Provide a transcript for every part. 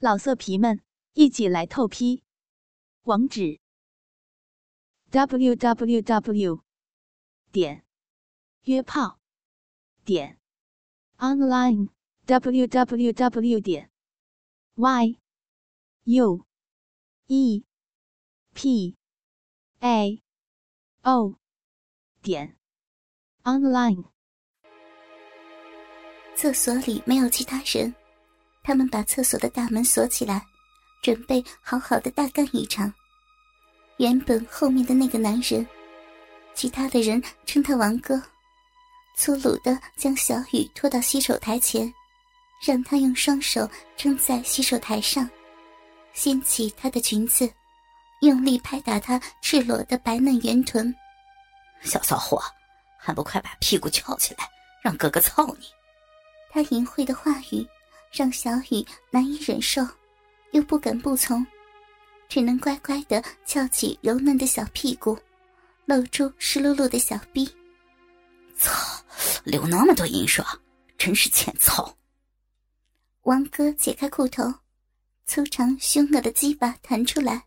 老色皮们，一起来透批！网址：w w w 点约炮点 online w w w 点 y u e p a o 点 online。厕所里没有其他人。他们把厕所的大门锁起来，准备好好的大干一场。原本后面的那个男人，其他的人称他王哥，粗鲁的将小雨拖到洗手台前，让他用双手撑在洗手台上，掀起她的裙子，用力拍打她赤裸的白嫩圆臀。小骚货，还不快把屁股翘起来，让哥哥操你！他淫秽的话语。让小雨难以忍受，又不敢不从，只能乖乖的翘起柔嫩的小屁股，露出湿漉漉的小臂。操，流那么多淫水，真是欠操！王哥解开裤头，粗长凶恶的鸡巴弹出来，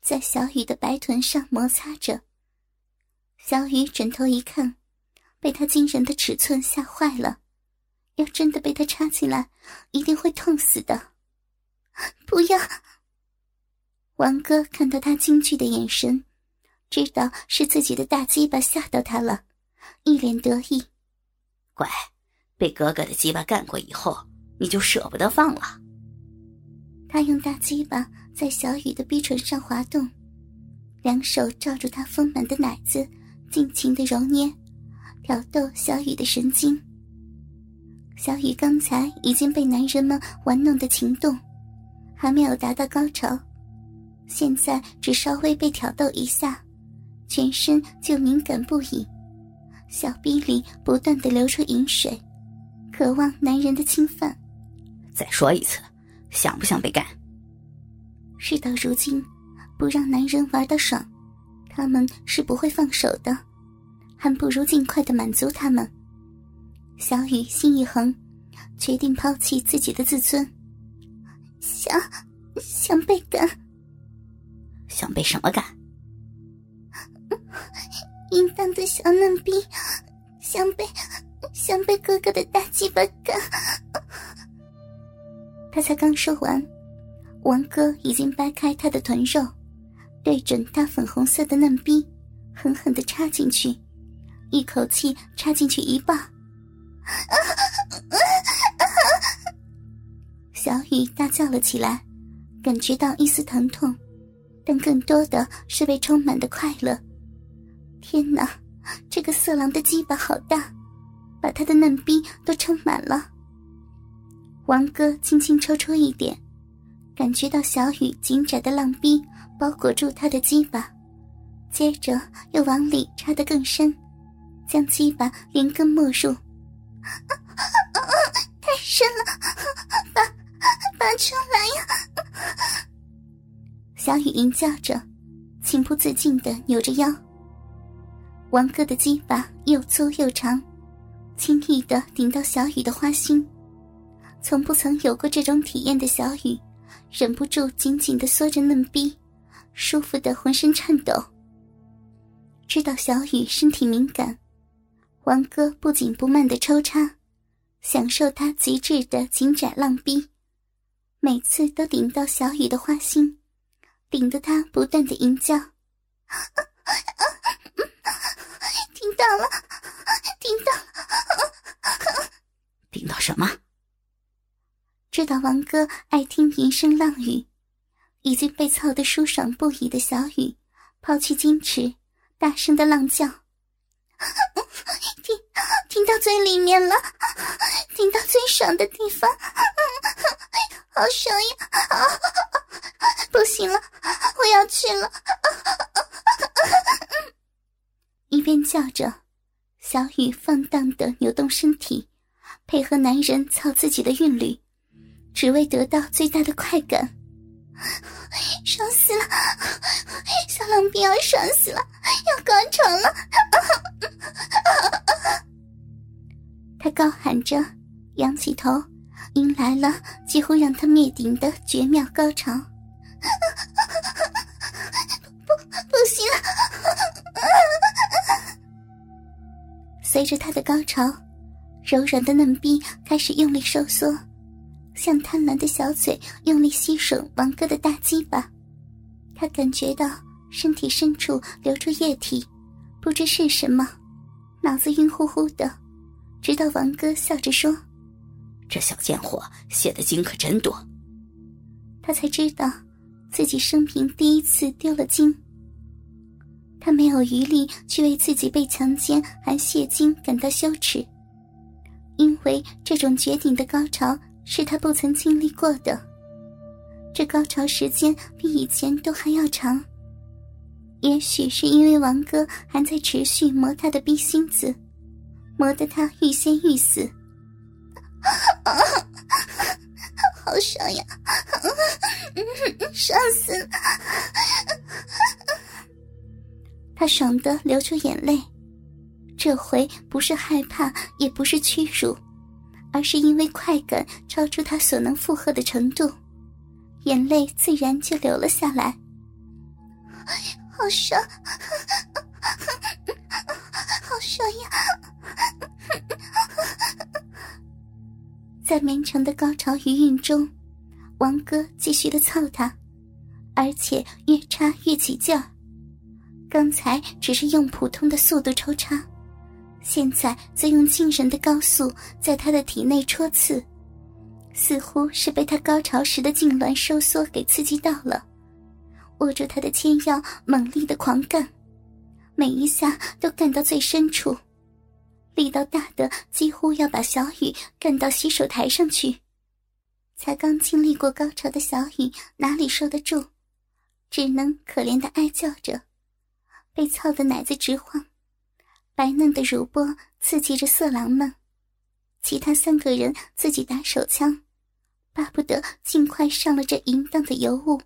在小雨的白臀上摩擦着。小雨转头一看，被他惊人的尺寸吓坏了。要真的被他插进来，一定会痛死的！不要！王哥看到他惊惧的眼神，知道是自己的大鸡巴吓到他了，一脸得意。乖，被哥哥的鸡巴干过以后，你就舍不得放了。他用大鸡巴在小雨的逼唇上滑动，两手罩住他丰满的奶子，尽情的揉捏，挑逗小雨的神经。小雨刚才已经被男人们玩弄的情动，还没有达到高潮，现在只稍微被挑逗一下，全身就敏感不已，小臂里不断的流出饮水，渴望男人的侵犯。再说一次，想不想被干？事到如今，不让男人玩的爽，他们是不会放手的，还不如尽快的满足他们。小雨心一横，决定抛弃自己的自尊，想想被干，想被什么干？淫荡的小嫩逼，想被想被哥哥的大鸡巴干。他才刚说完，王哥已经掰开他的臀肉，对准他粉红色的嫩逼，狠狠的插进去，一口气插进去一半。小雨大叫了起来，感觉到一丝疼痛，但更多的是被充满的快乐。天哪，这个色狼的鸡巴好大，把他的嫩逼都撑满了。王哥轻轻抽出一点，感觉到小雨紧窄的浪逼包裹住他的鸡巴，接着又往里插得更深，将鸡巴连根没入。太深了，拔拔出来呀！小雨吟叫着，情不自禁的扭着腰。王哥的鸡巴又粗又长，轻易的顶到小雨的花心。从不曾有过这种体验的小雨，忍不住紧紧的缩着嫩逼，舒服的浑身颤抖。知道小雨身体敏感。王哥不紧不慢的抽插，享受他极致的紧窄浪逼，每次都顶到小雨的花心，顶得他不断的吟叫。听到了，听到了，听到什么？知道王哥爱听云声浪语，已经被操得舒爽不已的小雨，抛弃矜持，大声的浪叫。到最里面了，顶到最爽的地方，好爽呀！不行了，我要去了。一边叫着，小雨放荡的扭动身体，配合男人操自己的韵律，只为得到最大的快感。爽死了！小狼逼要爽死了，要高潮了！他高喊着，仰起头，迎来了几乎让他灭顶的绝妙高潮。不，不行！随着他的高潮，柔软的嫩逼开始用力收缩，像贪婪的小嘴用力吸吮王哥的大鸡巴。他感觉到身体深处流出液体，不知是什么，脑子晕乎乎的。直到王哥笑着说：“这小贱货泄的精可真多。”他才知道自己生平第一次丢了精。他没有余力去为自己被强奸还泄精感到羞耻，因为这种绝顶的高潮是他不曾经历过的。这高潮时间比以前都还要长。也许是因为王哥还在持续磨他的逼心子。磨得他欲仙欲死，好爽呀！爽死了！他爽得流出眼泪，这回不是害怕，也不是屈辱，而是因为快感超出他所能负荷的程度，眼泪自然就流了下来。好爽，爽呀！在绵长的高潮余韵中，王哥继续的操他，而且越插越起劲。刚才只是用普通的速度抽插，现在则用惊人的高速在他的体内戳刺，似乎是被他高潮时的痉挛收缩给刺激到了。握住他的纤腰，猛力的狂干，每一下都干到最深处。力道大的几乎要把小雨干到洗手台上去，才刚经历过高潮的小雨哪里受得住，只能可怜的哀叫着，被操的奶子直晃，白嫩的乳波刺激着色狼们，其他三个人自己打手枪，巴不得尽快上了这淫荡的尤物。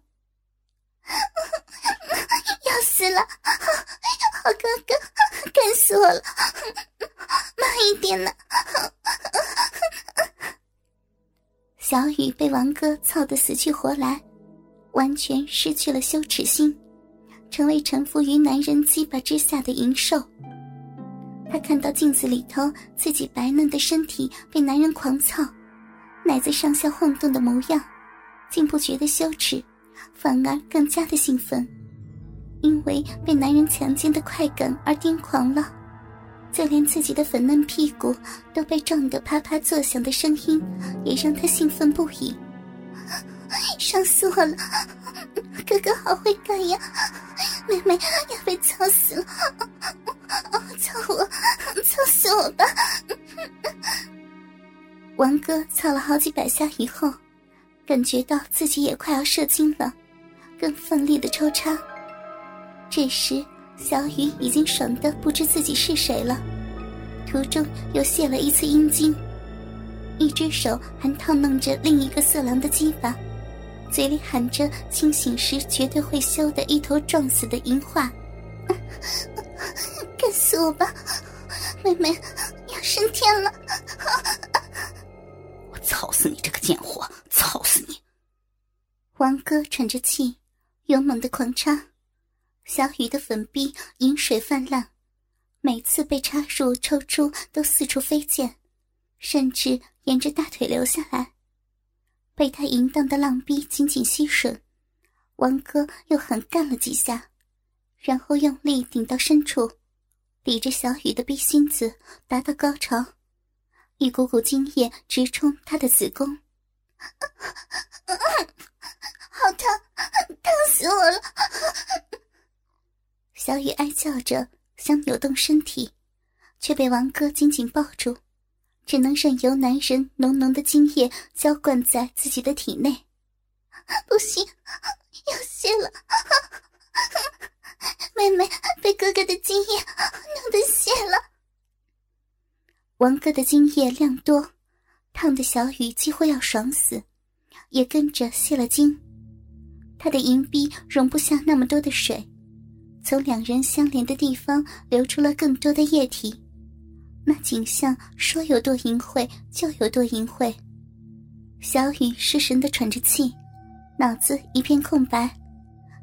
要死了，好哥哥，干死我了！慢一点呢。小雨被王哥操得死去活来，完全失去了羞耻心，成为臣服于男人鸡巴之下的淫兽。他看到镜子里头自己白嫩的身体被男人狂操，奶子上下晃动的模样，竟不觉得羞耻。反而更加的兴奋，因为被男人强奸的快感而癫狂了，就连自己的粉嫩屁股都被撞得啪啪作响的声音，也让他兴奋不已。爽死我了！哥哥好会干呀！妹妹要被操死了！操我！操死我吧！王哥操了好几百下以后。感觉到自己也快要射精了，更奋力的抽插。这时，小雨已经爽的不知自己是谁了，途中又泄了一次阴茎，一只手还套弄着另一个色狼的鸡巴，嘴里喊着清醒时绝对会羞的一头撞死的淫话：“ 干死我吧，妹妹要升天了！”我操死你这个贱货！操死你！王哥喘着气，勇猛的狂插，小雨的粉壁饮水泛滥，每次被插入、抽出都四处飞溅，甚至沿着大腿流下来。被他淫荡的浪逼紧紧吸吮，王哥又狠干了几下，然后用力顶到深处，抵着小雨的逼心子，达到高潮，一股股精液直冲他的子宫。好疼，疼死我了！小雨哀叫着，想扭动身体，却被王哥紧紧抱住，只能任由男人浓浓的精液浇灌在自己的体内。不行，要泄了！妹妹被哥哥的精液弄得泄了。王哥的精液量多。烫的小雨几乎要爽死，也跟着泄了精。他的银币容不下那么多的水，从两人相连的地方流出了更多的液体。那景象说有多淫秽就有多淫秽，小雨失神的喘着气，脑子一片空白，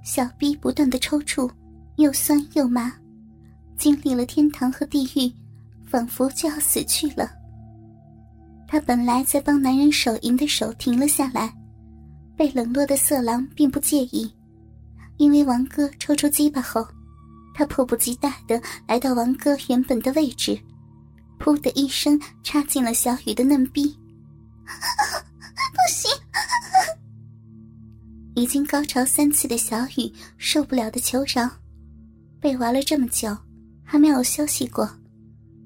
小臂不断的抽搐，又酸又麻，经历了天堂和地狱，仿佛就要死去了。他本来在帮男人手淫的手停了下来，被冷落的色狼并不介意，因为王哥抽出鸡巴后，他迫不及待的来到王哥原本的位置，噗的一声插进了小雨的嫩逼。不行！已经高潮三次的小雨受不了的求饶，被玩了这么久，还没有休息过，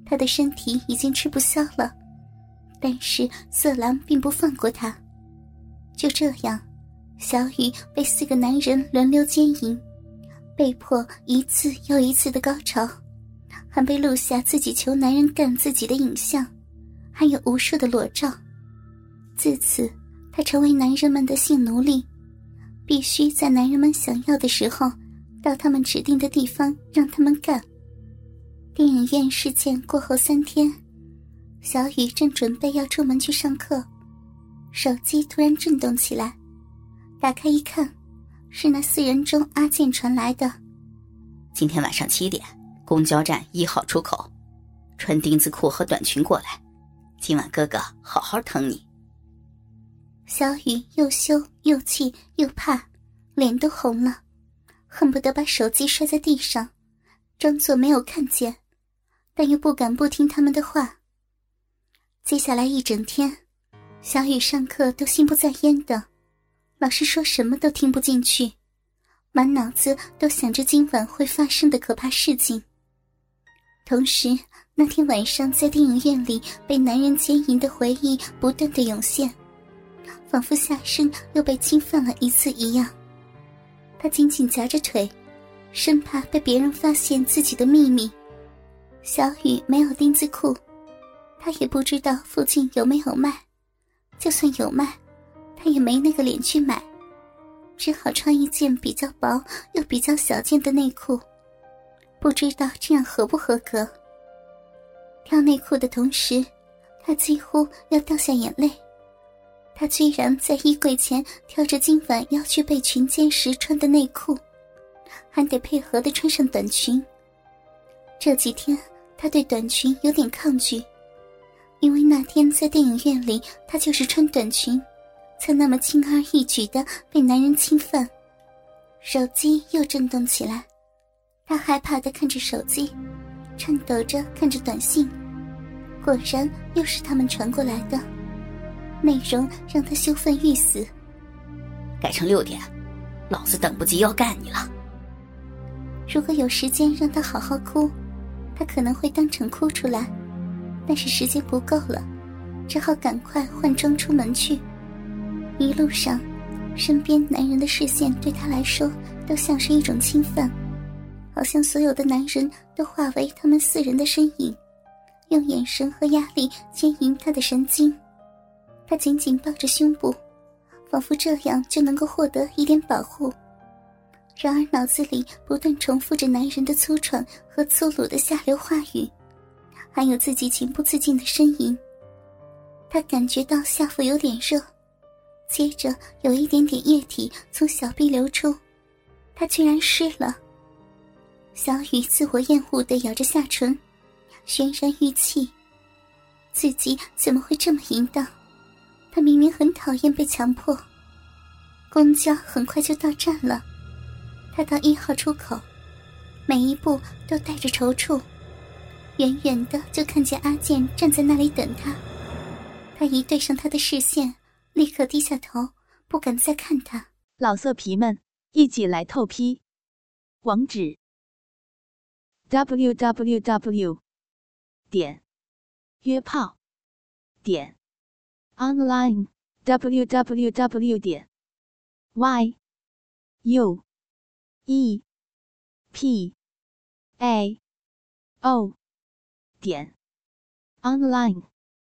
他的身体已经吃不消了。但是色狼并不放过他，就这样，小雨被四个男人轮流奸淫，被迫一次又一次的高潮，还被录下自己求男人干自己的影像，还有无数的裸照。自此，他成为男人们的性奴隶，必须在男人们想要的时候，到他们指定的地方让他们干。电影院事件过后三天。小雨正准备要出门去上课，手机突然震动起来，打开一看，是那四人中阿健传来的。今天晚上七点，公交站一号出口，穿丁字裤和短裙过来，今晚哥哥好好疼你。小雨又羞又气又怕，脸都红了，恨不得把手机摔在地上，装作没有看见，但又不敢不听他们的话。接下来一整天，小雨上课都心不在焉的，老师说什么都听不进去，满脑子都想着今晚会发生的可怕事情。同时，那天晚上在电影院里被男人奸淫的回忆不断的涌现，仿佛下身又被侵犯了一次一样。他紧紧夹着腿，生怕被别人发现自己的秘密。小雨没有丁字裤。他也不知道附近有没有卖，就算有卖，他也没那个脸去买，只好穿一件比较薄又比较小件的内裤，不知道这样合不合格。挑内裤的同时，他几乎要掉下眼泪，他居然在衣柜前挑着今晚要去被群奸时穿的内裤，还得配合的穿上短裙。这几天他对短裙有点抗拒。因为那天在电影院里，他就是穿短裙，才那么轻而易举的被男人侵犯。手机又震动起来，她害怕的看着手机，颤抖着看着短信，果然又是他们传过来的，内容让她羞愤欲死。改成六点，老子等不及要干你了。如果有时间让她好好哭，她可能会当场哭出来。但是时间不够了，只好赶快换装出门去。一路上，身边男人的视线对他来说都像是一种侵犯，好像所有的男人都化为他们四人的身影，用眼神和压力牵引他的神经。他紧紧抱着胸部，仿佛这样就能够获得一点保护。然而脑子里不断重复着男人的粗喘和粗鲁的下流话语。还有自己情不自禁的呻吟，他感觉到下腹有点热，接着有一点点液体从小臂流出，他居然湿了。小雨自我厌恶的咬着下唇，泫然欲泣，自己怎么会这么淫荡？他明明很讨厌被强迫。公交很快就到站了，他到一号出口，每一步都带着踌躇。远远的就看见阿健站在那里等他，他一对上他的视线，立刻低下头，不敢再看他。老色皮们，一起来透批！网址：w w w 点约炮点 online w w w 点 y u e p a o。点 online。